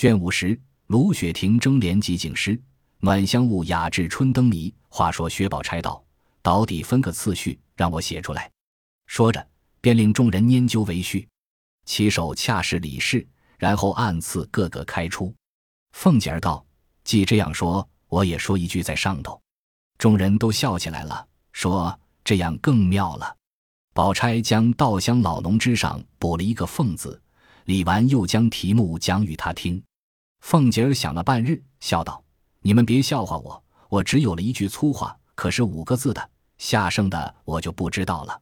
卷五十，卢雪亭争联集景诗，暖香雾雅致春灯谜。话说薛宝钗道：“到底分个次序，让我写出来。”说着，便令众人拈阄为序，起手恰是李氏，然后按次各个开出。凤姐儿道：“既这样说，我也说一句在上头。”众人都笑起来了，说：“这样更妙了。”宝钗将“稻香老农”之上补了一个“凤”字，李纨又将题目讲与他听。凤姐儿想了半日，笑道：“你们别笑话我，我只有了一句粗话，可是五个字的，下剩的我就不知道了。”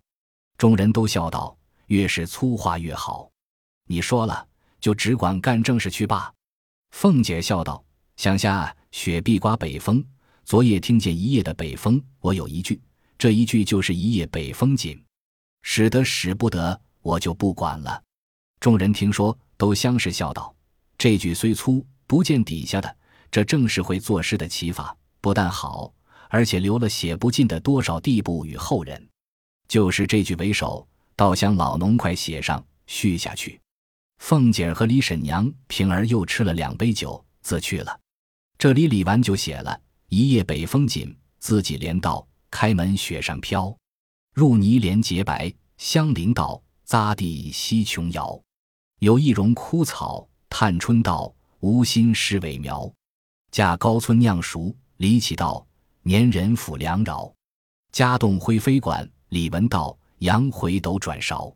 众人都笑道：“越是粗话越好，你说了就只管干正事去罢。”凤姐笑道：“想下雪碧刮北风，昨夜听见一夜的北风，我有一句，这一句就是一夜北风紧，使得使不得，我就不管了。”众人听说，都相视笑道：“这句虽粗，不见底下的，这正是会作诗的奇法，不但好，而且留了写不尽的多少地步与后人。就是这句为首，倒想老农快写上续下去。”凤姐儿和李婶娘、平儿又吃了两杯酒，自去了。这里李纨就写了一夜北风紧，自己连道开门雪上飘，入泥莲洁白，香菱道匝地西琼瑶。有一荣枯草，探春道无心是尾苗。嫁高村酿熟，李启道年人抚良饶。家栋灰飞馆，李文道杨回斗转勺。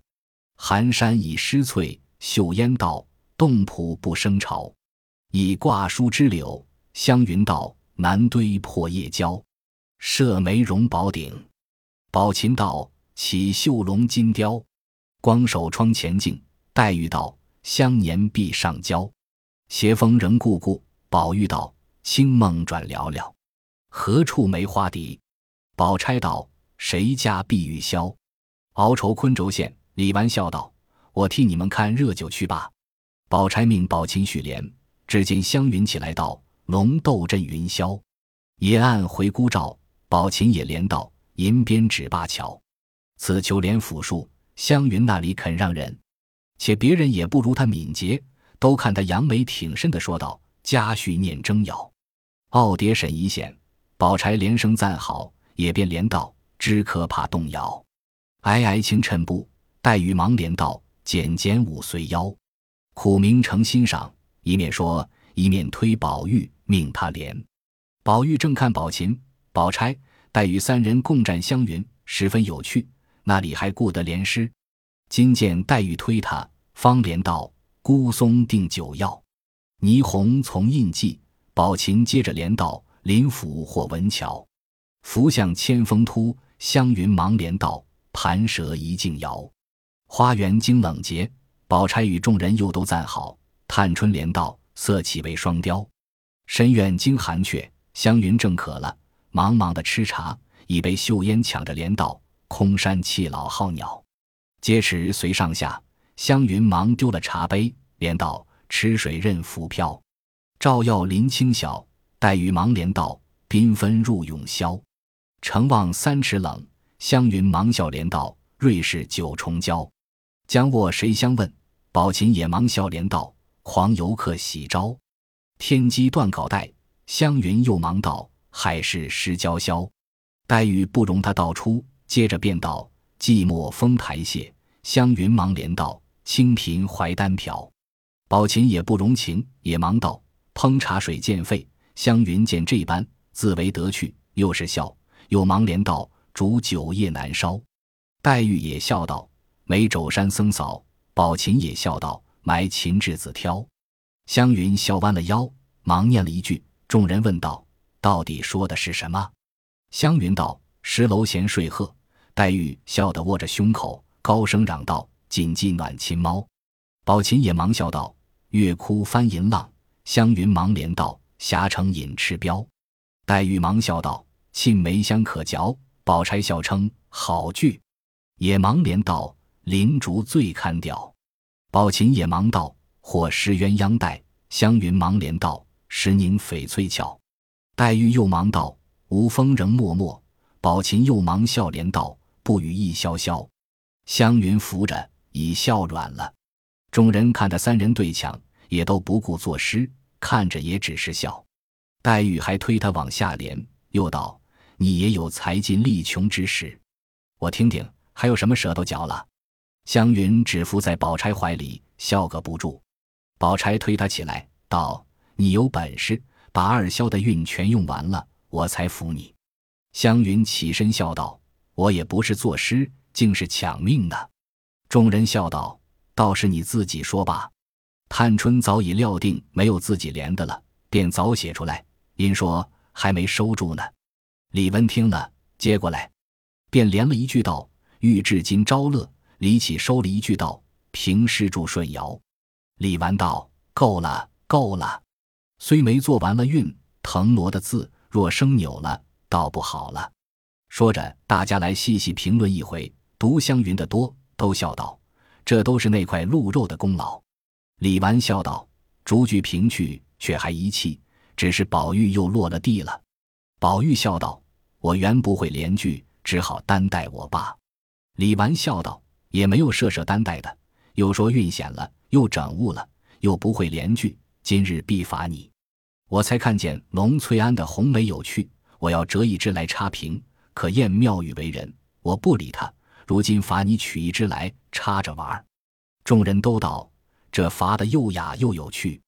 寒山已湿翠。秀烟道：“洞浦不生潮，以挂书之柳。”湘云道：“南堆破叶蕉，设梅容宝鼎。”宝琴道：“起绣龙金雕。”光守窗前镜。黛玉道：“香年必上娇。”斜风仍故故。宝玉道：“清梦转寥寥，何处梅花笛？”宝钗道：“谁家碧玉箫？”熬愁昆轴线。李纨笑道。我替你们看热酒去罢。宝钗命宝琴续帘，只见湘云起来道：“龙斗震云霄，野岸回孤照。”宝琴也连道：“银边指灞桥。”此求联复数，湘云那里肯让人？且别人也不如他敏捷，都看他扬眉挺身的说道：“家婿念征谣，傲蝶沈一险。”宝钗连声赞好，也便连道：“知可怕动摇。”皑皑轻衬布，黛玉忙连道。简简五岁腰，苦明诚欣赏，一面说，一面推宝玉，命他连。宝玉正看宝琴、宝钗、黛玉三人共战湘云，十分有趣，那里还顾得连诗？今见黛玉推他，方连道：“孤松定九曜，霓虹从印记。”宝琴接着连道：“林府或文桥，福向千峰突。”湘云忙连道：“盘蛇一径摇。”花园经冷节，宝钗与众人又都赞好。探春连道：“色气为双雕。”深院经寒雀，湘云正渴了，忙忙的吃茶，已被秀烟抢着连道：“空山气老号鸟。”皆持随上下，湘云忙丢了茶杯，连道：“吃水任浮漂。”照耀林清晓，黛玉忙连道：“缤纷入永宵。”城望三尺冷，湘云忙笑连道：“瑞士九重娇。”将卧谁相问？宝琴也忙笑连道：“狂游客喜招，天机断稿带。”湘云又忙道：“海市失娇绡。”黛玉不容他道出，接着便道：“寂寞风台榭。”湘云忙连道：“清贫怀单瓢。”宝琴也不容情，也忙道：“烹茶水见沸。”湘云见这般，自为得趣，又是笑，又忙连道：“煮酒夜难烧。”黛玉也笑道。梅肘山僧嫂，宝琴也笑道：“埋琴稚子挑。”湘云笑弯了腰，忙念了一句。众人问道：“到底说的是什么？”湘云道：“石楼闲睡鹤。”黛玉笑得握着胸口，高声嚷道：“谨记暖亲猫。”宝琴也忙笑道：“月窟翻银浪。”湘云忙连道：“霞城隐赤标。”黛玉忙笑道：“沁梅香可嚼。”宝钗笑称：“好句。”也忙连道。林竹最堪调，宝琴也忙道：“或施鸳鸯带。”湘云忙连道：“石凝翡翠俏。”黛玉又忙道：“无风仍脉脉。”宝琴又忙笑连道：“不语意萧萧。”香云扶着，已笑软了。众人看他三人对抢，也都不顾作诗，看着也只是笑。黛玉还推他往下连，又道：“你也有才尽力穷之时，我听听还有什么舌头嚼了。”湘云只伏在宝钗怀里，笑个不住。宝钗推他起来，道：“你有本事把二萧的韵全用完了，我才服你。”湘云起身笑道：“我也不是作诗，竟是抢命的。”众人笑道：“倒是你自己说吧。”探春早已料定没有自己连的了，便早写出来，因说还没收住呢。李文听了，接过来，便连了一句道：“欲至今朝乐。”李启收了一句道：“平施住顺尧。”李纨道：“够了，够了。虽没做完了韵，腾挪的字若生扭了，倒不好了。”说着，大家来细细评论一回。读湘云的多，都笑道：“这都是那块鹿肉的功劳。”李纨笑道：“逐句评去，却还一气，只是宝玉又落了地了。”宝玉笑道：“我原不会连句，只好担待我爸。”李纨笑道。也没有设设担待的，又说运险了，又整误了，又不会连句，今日必罚你。我才看见龙翠庵的红梅有趣，我要折一支来插瓶，可厌妙语为人。我不理他，如今罚你取一只来插着玩。众人都道这罚的又雅又有趣，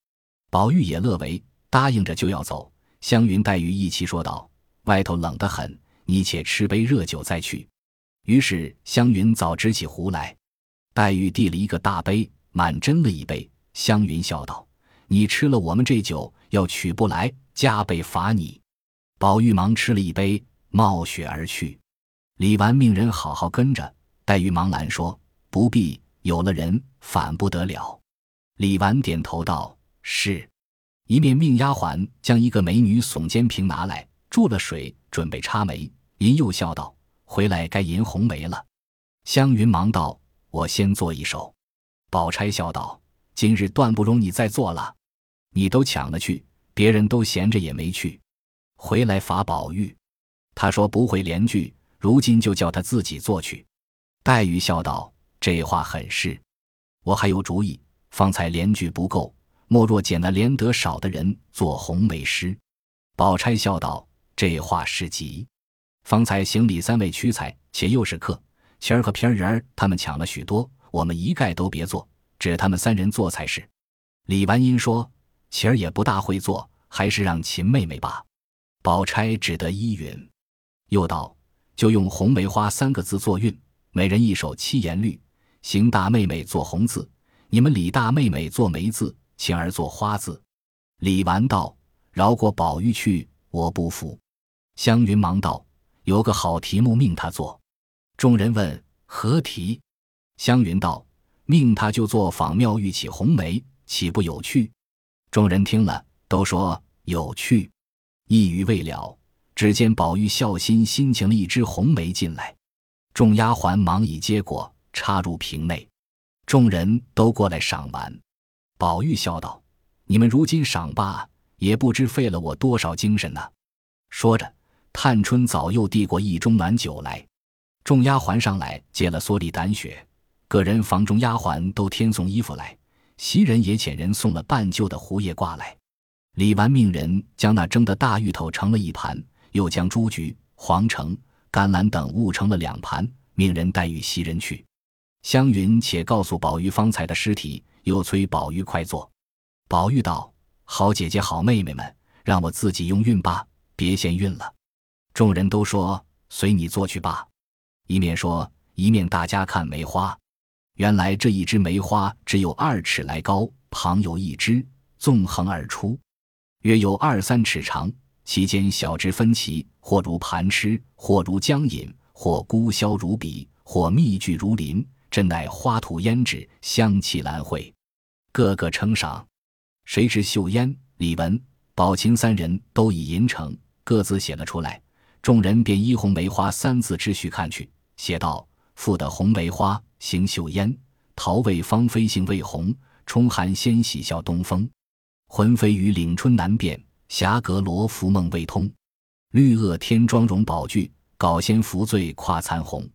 宝玉也乐为，答应着就要走。湘云、黛玉一齐说道：“外头冷得很，你且吃杯热酒再去。”于是湘云早执起壶来，黛玉递了一个大杯，满斟了一杯。湘云笑道：“你吃了我们这酒，要取不来，加倍罚你。”宝玉忙吃了一杯，冒雪而去。李纨命人好好跟着，黛玉忙拦说：“不必，有了人反不得了。”李纨点头道：“是。”一面命丫鬟将一个美女耸肩瓶拿来，注了水，准备插梅。银又笑道。回来该银红梅了，湘云忙道：“我先做一首。”宝钗笑道：“今日断不容你再做了，你都抢了去，别人都闲着也没去。回来罚宝玉，他说不会连句，如今就叫他自己做去。”黛玉笑道：“这话很是，我还有主意。方才连句不够，莫若捡那连得少的人做红梅诗。”宝钗笑道：“这话是急。”方才行李三位屈才，且又是客，晴儿和平儿儿他们抢了许多，我们一概都别做，只他们三人做才是。李完英说：“晴儿也不大会做，还是让秦妹妹吧。”宝钗只得依允。又道：“就用红梅花三个字作韵，每人一首七言律。邢大妹妹做红字，你们李大妹妹做梅字，晴儿做花字。”李纨道：“饶过宝玉去，我不服。”湘云忙道。有个好题目，命他做。众人问何题，湘云道：“命他就做仿妙玉起红梅，岂不有趣？”众人听了，都说有趣。一语未了，只见宝玉孝心新请了一枝红梅进来，众丫鬟忙已接过，插入瓶内。众人都过来赏玩。宝玉笑道：“你们如今赏罢，也不知费了我多少精神呢。”说着。探春早又递过一盅暖酒来，众丫鬟上来接了蓑笠胆雪，各人房中丫鬟都添送衣服来，袭人也遣人送了半旧的胡叶挂来。李纨命人将那蒸的大芋头盛了一盘，又将朱菊、黄橙、甘蓝等物成了两盘，命人带与袭人去。湘云且告诉宝玉方才的尸体，又催宝玉快坐。宝玉道：“好姐姐，好妹妹们，让我自己用运罢，别嫌运了。”众人都说随你做去吧，一面说一面大家看梅花。原来这一枝梅花只有二尺来高，旁有一枝纵横而出，约有二三尺长，其间小枝分歧，或如盘螭，或如江引，或孤萧如笔，或密聚如林。真乃花吐胭脂，香气兰蕙，个个称赏。谁知秀烟、李文、宝琴三人都已吟成，各自写了出来。众人便依“红梅花”三字之序看去，写道：“赋得红梅花，行秀烟，桃未芳菲，性未红，冲寒先喜笑东风。魂飞于岭春难辨，霞阁罗浮梦未通。绿萼添妆容宝具，稿仙扶醉跨残红。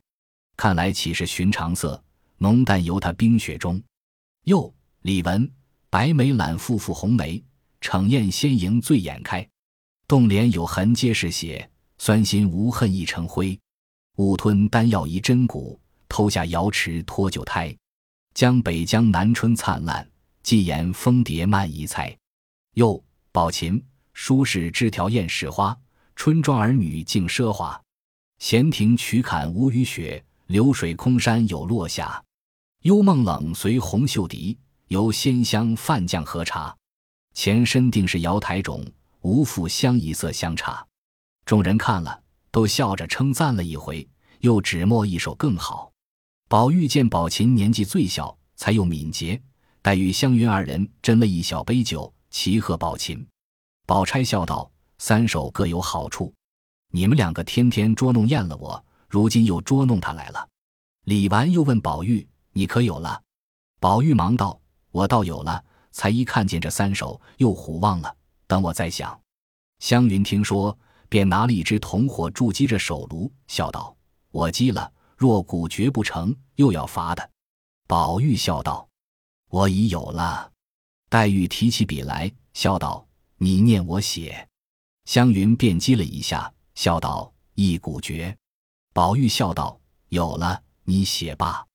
看来岂是寻常色？浓淡由他冰雪中。”又李文白眉揽复复红梅，逞艳先迎醉眼开。洞帘有痕皆是血，酸心无恨亦成灰。误吞丹药移真骨，偷下瑶池托旧胎。江北江南春灿烂，寄言蜂蝶漫移猜。又宝琴，书是枝条艳始花，春庄儿女竞奢华。闲庭曲槛无雨雪，流水空山有落霞。幽梦冷随红袖笛，游仙香泛降和茶。前身定是瑶台种，无复香一色香茶。众人看了，都笑着称赞了一回，又指墨一首更好。宝玉见宝琴年纪最小，才又敏捷，黛玉、湘云二人斟了一小杯酒，齐贺宝琴。宝钗笑道：“三首各有好处，你们两个天天捉弄厌了我，如今又捉弄他来了。”李纨又问宝玉。你可有了？宝玉忙道：“我倒有了，才一看见这三首，又唬忘了。等我再想。”湘云听说，便拿了一支铜火筑击着手炉，笑道：“我击了，若鼓绝不成，又要罚的。”宝玉笑道：“我已有了。”黛玉提起笔来，笑道：“你念我写。”湘云便击了一下，笑道：“一鼓绝。”宝玉笑道：“有了，你写罢。”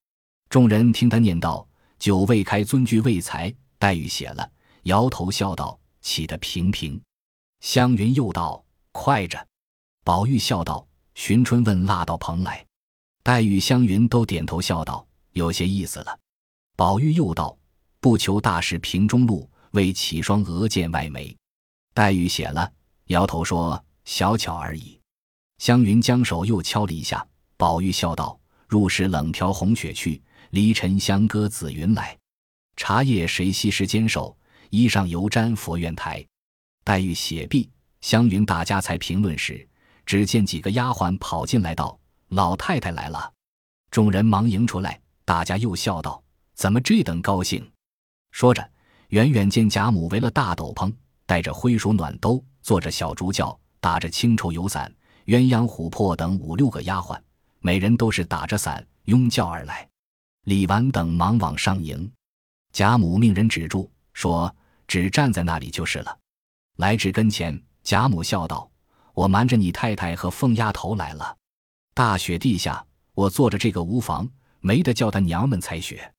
众人听他念道：“酒未开，尊句未裁。”黛玉写了，摇头笑道：“起得平平。”湘云又道：“快着。”宝玉笑道：“寻春问蜡到蓬莱。”黛玉、湘云都点头笑道：“有些意思了。”宝玉又道：“不求大事平中路，为起双额见外眉。”黛玉写了，摇头说：“小巧而已。”湘云将手又敲了一下，宝玉笑道：“入时冷调红雪去。”离尘香歌紫云来，茶叶谁惜时坚守？衣上犹沾佛院台。黛玉写毕，湘云大家才评论时，只见几个丫鬟跑进来道：“老太太来了。”众人忙迎出来，大家又笑道：“怎么这等高兴？”说着，远远见贾母围了大斗篷，带着灰鼠暖兜，坐着小竹轿，打着青绸油伞，鸳鸯、琥珀等五六个丫鬟，每人都是打着伞拥轿而来。李纨等忙往上迎，贾母命人止住，说：“只站在那里就是了。”来至跟前，贾母笑道：“我瞒着你太太和凤丫头来了。大雪地下，我坐着这个无妨，没得叫他娘们踩雪。”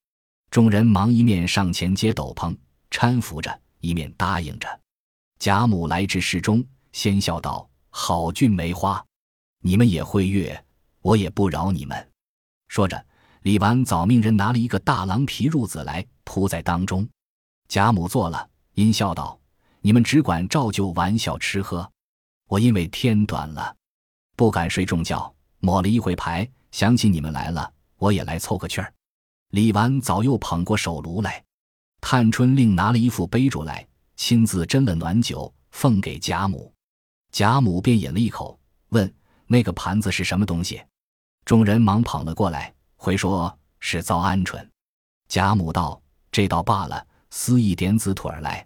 众人忙一面上前接斗篷，搀扶着，一面答应着。贾母来至室中，先笑道：“好俊梅花，你们也会乐，我也不饶你们。”说着。李纨早命人拿了一个大狼皮褥子来铺在当中，贾母坐了，阴笑道：“你们只管照旧玩笑吃喝，我因为天短了，不敢睡重觉，抹了一回牌，想起你们来了，我也来凑个趣儿。”李纨早又捧过手炉来，探春另拿了一副杯箸来，亲自斟了暖酒奉给贾母，贾母便饮了一口，问：“那个盘子是什么东西？”众人忙捧了过来。回说是造鹌鹑，贾母道：“这倒罢了，撕一点子腿儿来。”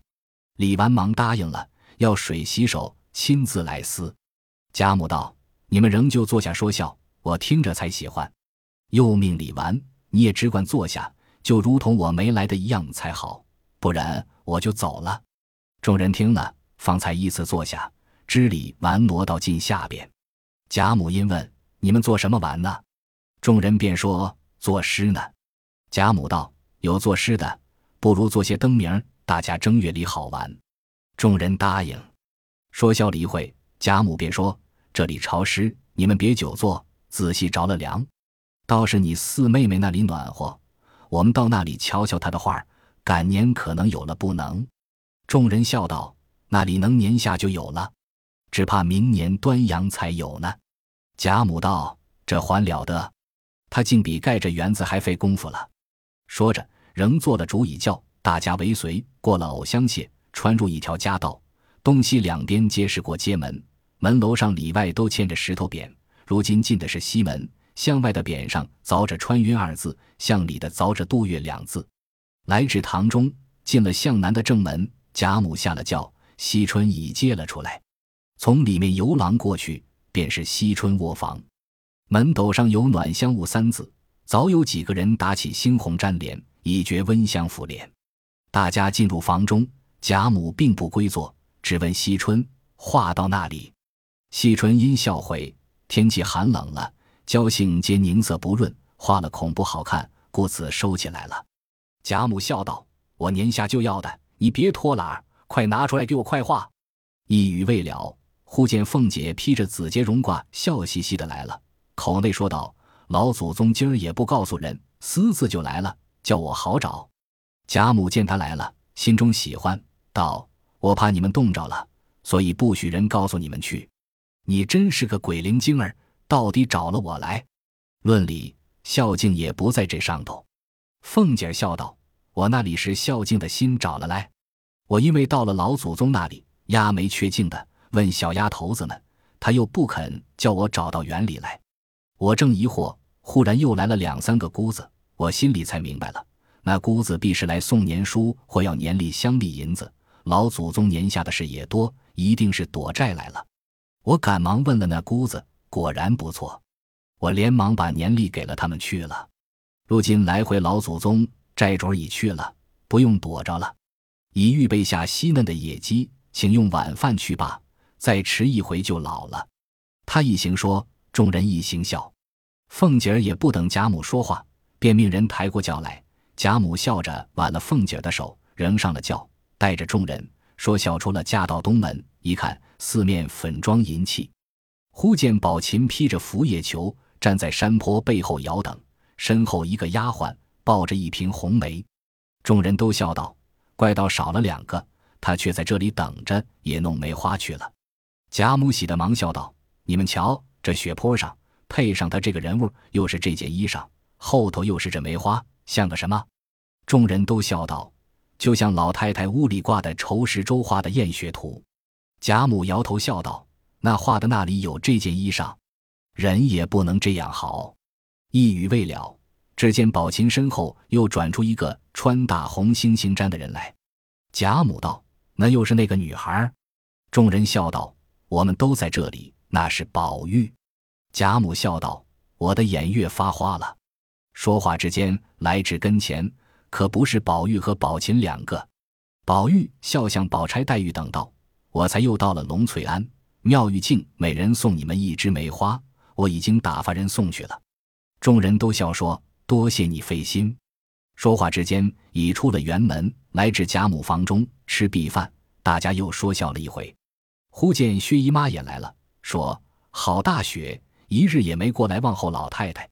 李纨忙答应了，要水洗手，亲自来撕。贾母道：“你们仍旧坐下说笑，我听着才喜欢。”又命李纨：“你也只管坐下，就如同我没来的一样才好，不然我就走了。”众人听了，方才依次坐下，知礼纨挪到近下边。贾母因问：“你们做什么玩呢？”众人便说作诗呢。贾母道：“有作诗的，不如做些灯谜，大家正月里好玩。”众人答应。说笑了一会，贾母便说：“这里潮湿，你们别久坐，仔细着了凉。倒是你四妹妹那里暖和，我们到那里瞧瞧她的画，赶年可能有了不能。”众人笑道：“那里能年下就有了？只怕明年端阳才有呢。”贾母道：“这还了得！”他竟比盖着园子还费功夫了。说着，仍坐了竹椅轿，大家围随过了藕香榭，穿入一条夹道，东西两边皆是过街门，门楼上里外都嵌着石头匾。如今进的是西门，向外的匾上凿着“穿云”二字，向里的凿着“度月”两字。来至堂中，进了向南的正门，贾母下了轿，惜春已接了出来，从里面游廊过去，便是惜春卧房。门斗上有“暖香雾”三字，早有几个人打起猩红粘帘，以觉温香拂脸。大家进入房中，贾母并不归坐，只问惜春画到那里。惜春因笑回：“天气寒冷了，娇杏皆凝色不润，画了恐不好看，故此收起来了。”贾母笑道：“我年下就要的，你别拖拉，快拿出来给我快画。”一语未了，忽见凤姐披着紫缬绒褂，笑嘻嘻的来了，口内说道：“老祖宗今儿也不告诉人，私自就来了，叫我好找。”贾母见他来了，心中喜欢，道：“我怕你们冻着了，所以不许人告诉你们去。你真是个鬼灵精儿，到底找了我来。论理，孝敬也不在这上头。”凤姐笑道：“我那里是孝敬的心找了来，我因为到了老祖宗那里，压没缺敬的，问小丫头子们，他又不肯叫我找到园里来。我正疑惑，忽然又来了两三个姑子，我心里才明白了，那姑子必是来送年书或要年例乡里银子。老祖宗年下的事也多，一定是躲债来了。我赶忙问了那姑子，果然不错，我连忙把年历给了他们去了。”如今来回老祖宗债主已去了，不用躲着了，已预备下稀嫩的野鸡，请用晚饭去吧。再迟一回就老了。他一行说，众人一行笑。凤姐儿也不等贾母说话，便命人抬过轿来。贾母笑着挽了凤姐儿的手，仍上了轿，带着众人说笑出了驾到东门。一看四面粉妆银器，忽见宝琴披着拂叶裘站在山坡背后遥等。身后一个丫鬟抱着一瓶红梅，众人都笑道：“怪道少了两个，他却在这里等着，也弄梅花去了。”贾母喜的忙笑道：“你们瞧，这雪坡上配上他这个人物，又是这件衣裳，后头又是这梅花，像个什么？”众人都笑道：“就像老太太屋里挂的仇石洲画的艳雪图。”贾母摇头笑道：“那画的那里有这件衣裳，人也不能这样好。”一语未了，只见宝琴身后又转出一个穿大红猩猩毡的人来。贾母道：“那又是那个女孩。”众人笑道：“我们都在这里，那是宝玉。”贾母笑道：“我的眼越发花了。”说话之间，来至跟前，可不是宝玉和宝琴两个。宝玉笑向宝钗、黛玉等道：“我才又到了龙翠庵妙玉镜，每人送你们一枝梅花，我已经打发人送去了。”众人都笑说：“多谢你费心。”说话之间，已出了园门，来至贾母房中吃毕饭。大家又说笑了一回。忽见薛姨妈也来了，说：“好大雪，一日也没过来问候老太太。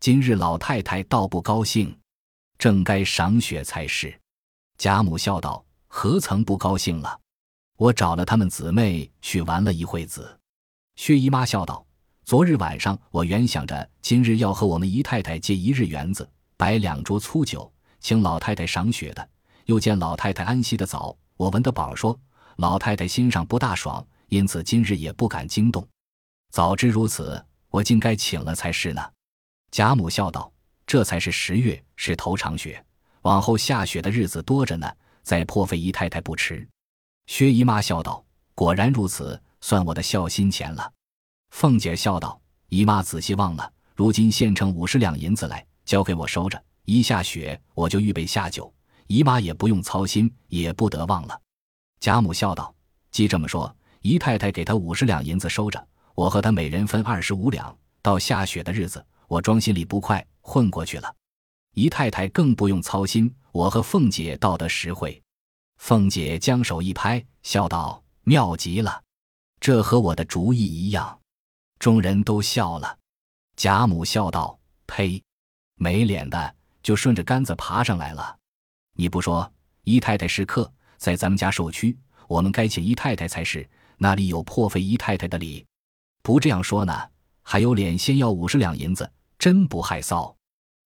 今日老太太倒不高兴，正该赏雪才是。”贾母笑道：“何曾不高兴了？我找了他们姊妹去玩了一会子。”薛姨妈笑道。昨日晚上，我原想着今日要和我们姨太太借一日园子，摆两桌粗酒，请老太太赏雪的。又见老太太安息的早，我闻得宝说老太太心上不大爽，因此今日也不敢惊动。早知如此，我竟该请了才是呢。贾母笑道：“这才是十月，是头场雪，往后下雪的日子多着呢，再破费姨太太不迟。”薛姨妈笑道：“果然如此，算我的孝心钱了。”凤姐笑道：“姨妈仔细忘了，如今现成五十两银子来，交给我收着。一下雪，我就预备下酒，姨妈也不用操心，也不得忘了。”贾母笑道：“既这么说，姨太太给他五十两银子收着，我和他每人分二十五两。到下雪的日子，我装心里不快，混过去了。姨太太更不用操心，我和凤姐倒得实惠。”凤姐将手一拍，笑道：“妙极了，这和我的主意一样。”众人都笑了，贾母笑道：“呸，没脸的，就顺着杆子爬上来了。你不说，姨太太是客，在咱们家受屈，我们该请姨太太才是，那里有破费姨太太的理？不这样说呢，还有脸先要五十两银子，真不害臊。”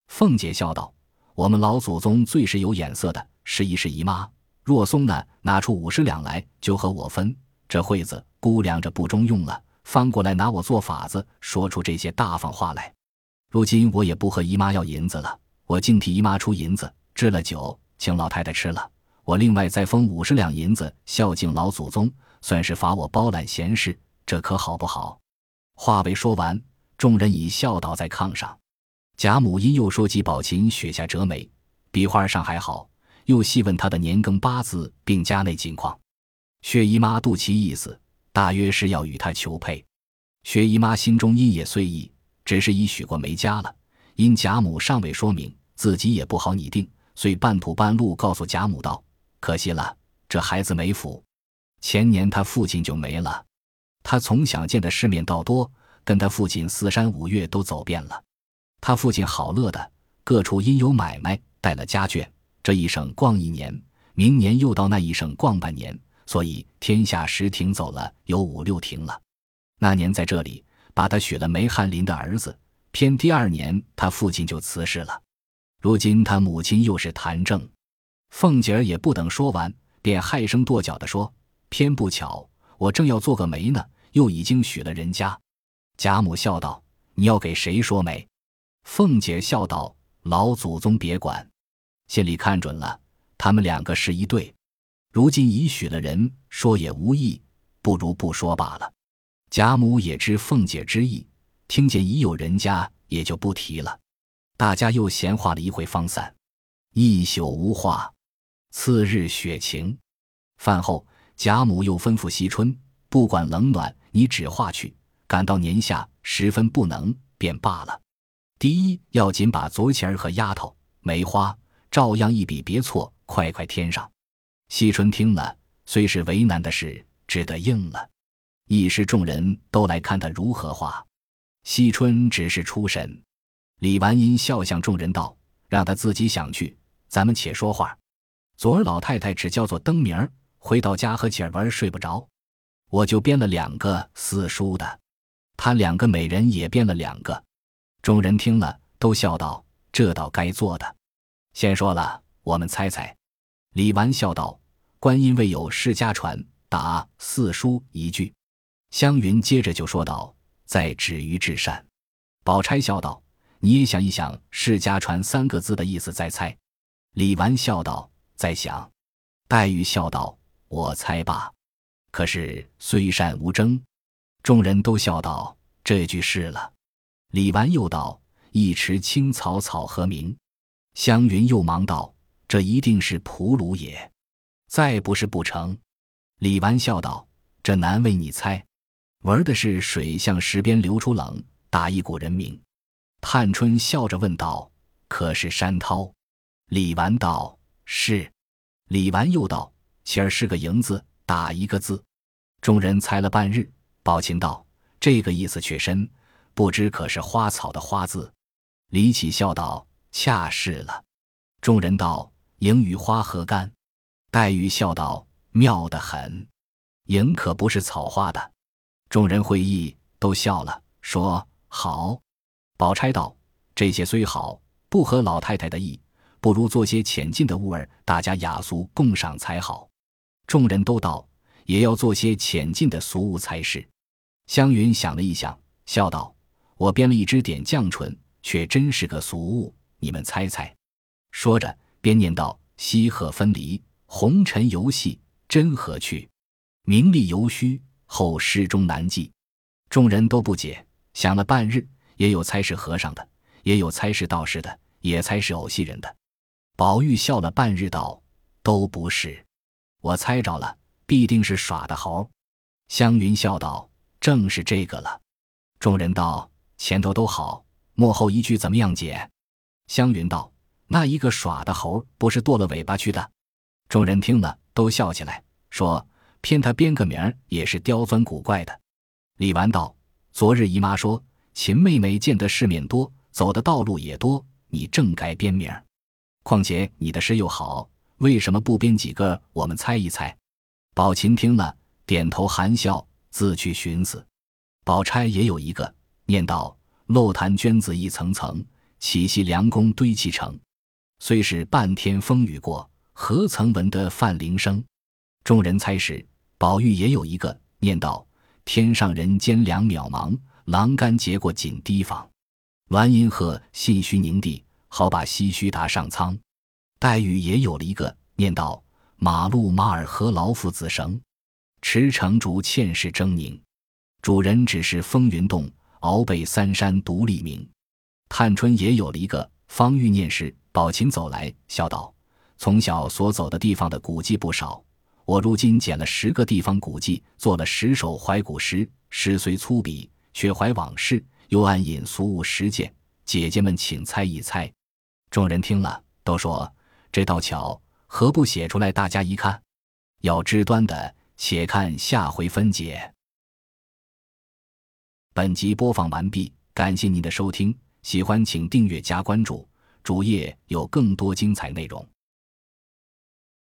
凤姐笑道：“我们老祖宗最是有眼色的，是一是姨妈。若松呢，拿出五十两来，就和我分。这会子估量着不中用了。”翻过来拿我做法子，说出这些大方话来。如今我也不和姨妈要银子了，我竟替姨妈出银子置了酒，请老太太吃了。我另外再封五十两银子孝敬老祖宗，算是罚我包揽闲事，这可好不好？话未说完，众人已笑倒在炕上。贾母因又说起宝琴雪下折梅，笔画上还好，又细问她的年庚八字，并家内近况。薛姨妈度其意思，大约是要与他求配。薛姨妈心中因也虽意，只是已许过没家了。因贾母尚未说明，自己也不好拟定，遂半途半路告诉贾母道：“可惜了，这孩子没福。前年他父亲就没了。他从小见的世面倒多，跟他父亲四山五岳都走遍了。他父亲好乐的，各处因有买卖，带了家眷。”这一省逛一年，明年又到那一省逛半年，所以天下十亭走了有五六亭了。那年在这里把他许了梅翰林的儿子，偏第二年他父亲就辞世了。如今他母亲又是谭正，凤姐儿也不等说完，便害声跺脚的说：“偏不巧，我正要做个媒呢，又已经许了人家。”贾母笑道：“你要给谁说媒？”凤姐笑道：“老祖宗别管。”心里看准了，他们两个是一对。如今已许了人，说也无益，不如不说罢了。贾母也知凤姐之意，听见已有人家，也就不提了。大家又闲话了一会，方散。一宿无话。次日雪晴，饭后贾母又吩咐惜春，不管冷暖，你只画去。赶到年下，十分不能，便罢了。第一要紧把昨前儿和丫头梅花。照样一笔别错，快快添上。惜春听了，虽是为难的事，只得应了。一时众人都来看他如何画。惜春只是出神。李完因笑向众人道：“让他自己想去，咱们且说话。昨儿老太太只叫做灯明儿，回到家和姐儿玩睡不着，我就编了两个四书的。他两个美人也编了两个。”众人听了，都笑道：“这倒该做的。”先说了，我们猜猜。李纨笑道：“观音未有世家传，答四书一句。”湘云接着就说道：“在止于至善。”宝钗笑道：“你也想一想‘世家传’三个字的意思再猜。”李纨笑道：“在想。”黛玉笑道：“我猜吧。”可是虽善无争，众人都笑道：“这句是了。”李纨又道：“一池青草草何名？”湘云又忙道：“这一定是蒲鲁也，再不是不成。”李纨笑道：“这难为你猜，玩的是水向石边流出冷，打一股人名。”探春笑着问道：“可是山涛？”李纨道：“是。”李纨又道：“其儿是个营字，打一个字。”众人猜了半日，宝琴道：“这个意思却深，不知可是花草的花字？”李绮笑道。恰是了，众人道：“迎与花何干？”黛玉笑道：“妙得很，迎可不是草花的。”众人会意，都笑了，说：“好。”宝钗道：“这些虽好，不合老太太的意，不如做些浅近的物儿，大家雅俗共赏才好。”众人都道：“也要做些浅近的俗物才是。”湘云想了一想，笑道：“我编了一支点绛唇，却真是个俗物。”你们猜猜，说着边念道：“西鹤分离，红尘游戏，真何趣？名利犹虚，后世中难记。”众人都不解，想了半日，也有猜是和尚的，也有猜是道士的，也猜是偶戏人的。宝玉笑了半日道：“都不是，我猜着了，必定是耍的猴。”湘云笑道：“正是这个了。”众人道：“前头都好，幕后一句怎么样解？”湘云道：“那一个耍的猴，不是剁了尾巴去的。”众人听了，都笑起来，说：“偏他编个名儿，也是刁钻古怪的。”李纨道：“昨日姨妈说，秦妹妹见得世面多，走的道路也多，你正该编名儿。况且你的诗又好，为什么不编几个，我们猜一猜？”宝琴听了，点头含笑，自去寻思。宝钗也有一个，念道：“漏潭娟子一层层。”岂系良弓堆砌成？虽是半天风雨过，何曾闻得范铃声？众人猜时，宝玉也有一个念道：“天上人间两渺茫，栏杆结过锦堤防。栾银鹤信虚凝地，好把唏嘘答上苍。”黛玉也有了一个念道：“马路马尔何劳父子绳，驰骋竹欠世狰狞。主人只是风云动，鳌背三山独立名。”探春也有了一个方玉念时，宝琴走来，笑道：“从小所走的地方的古迹不少，我如今捡了十个地方古迹，做了十首怀古诗。诗虽粗鄙，却怀往事，又暗引俗物实践。姐姐们，请猜一猜。众人听了，都说这倒巧，何不写出来，大家一看？要知端的，且看下回分解。本集播放完毕，感谢您的收听，喜欢请订阅加关注，主页有更多精彩内容。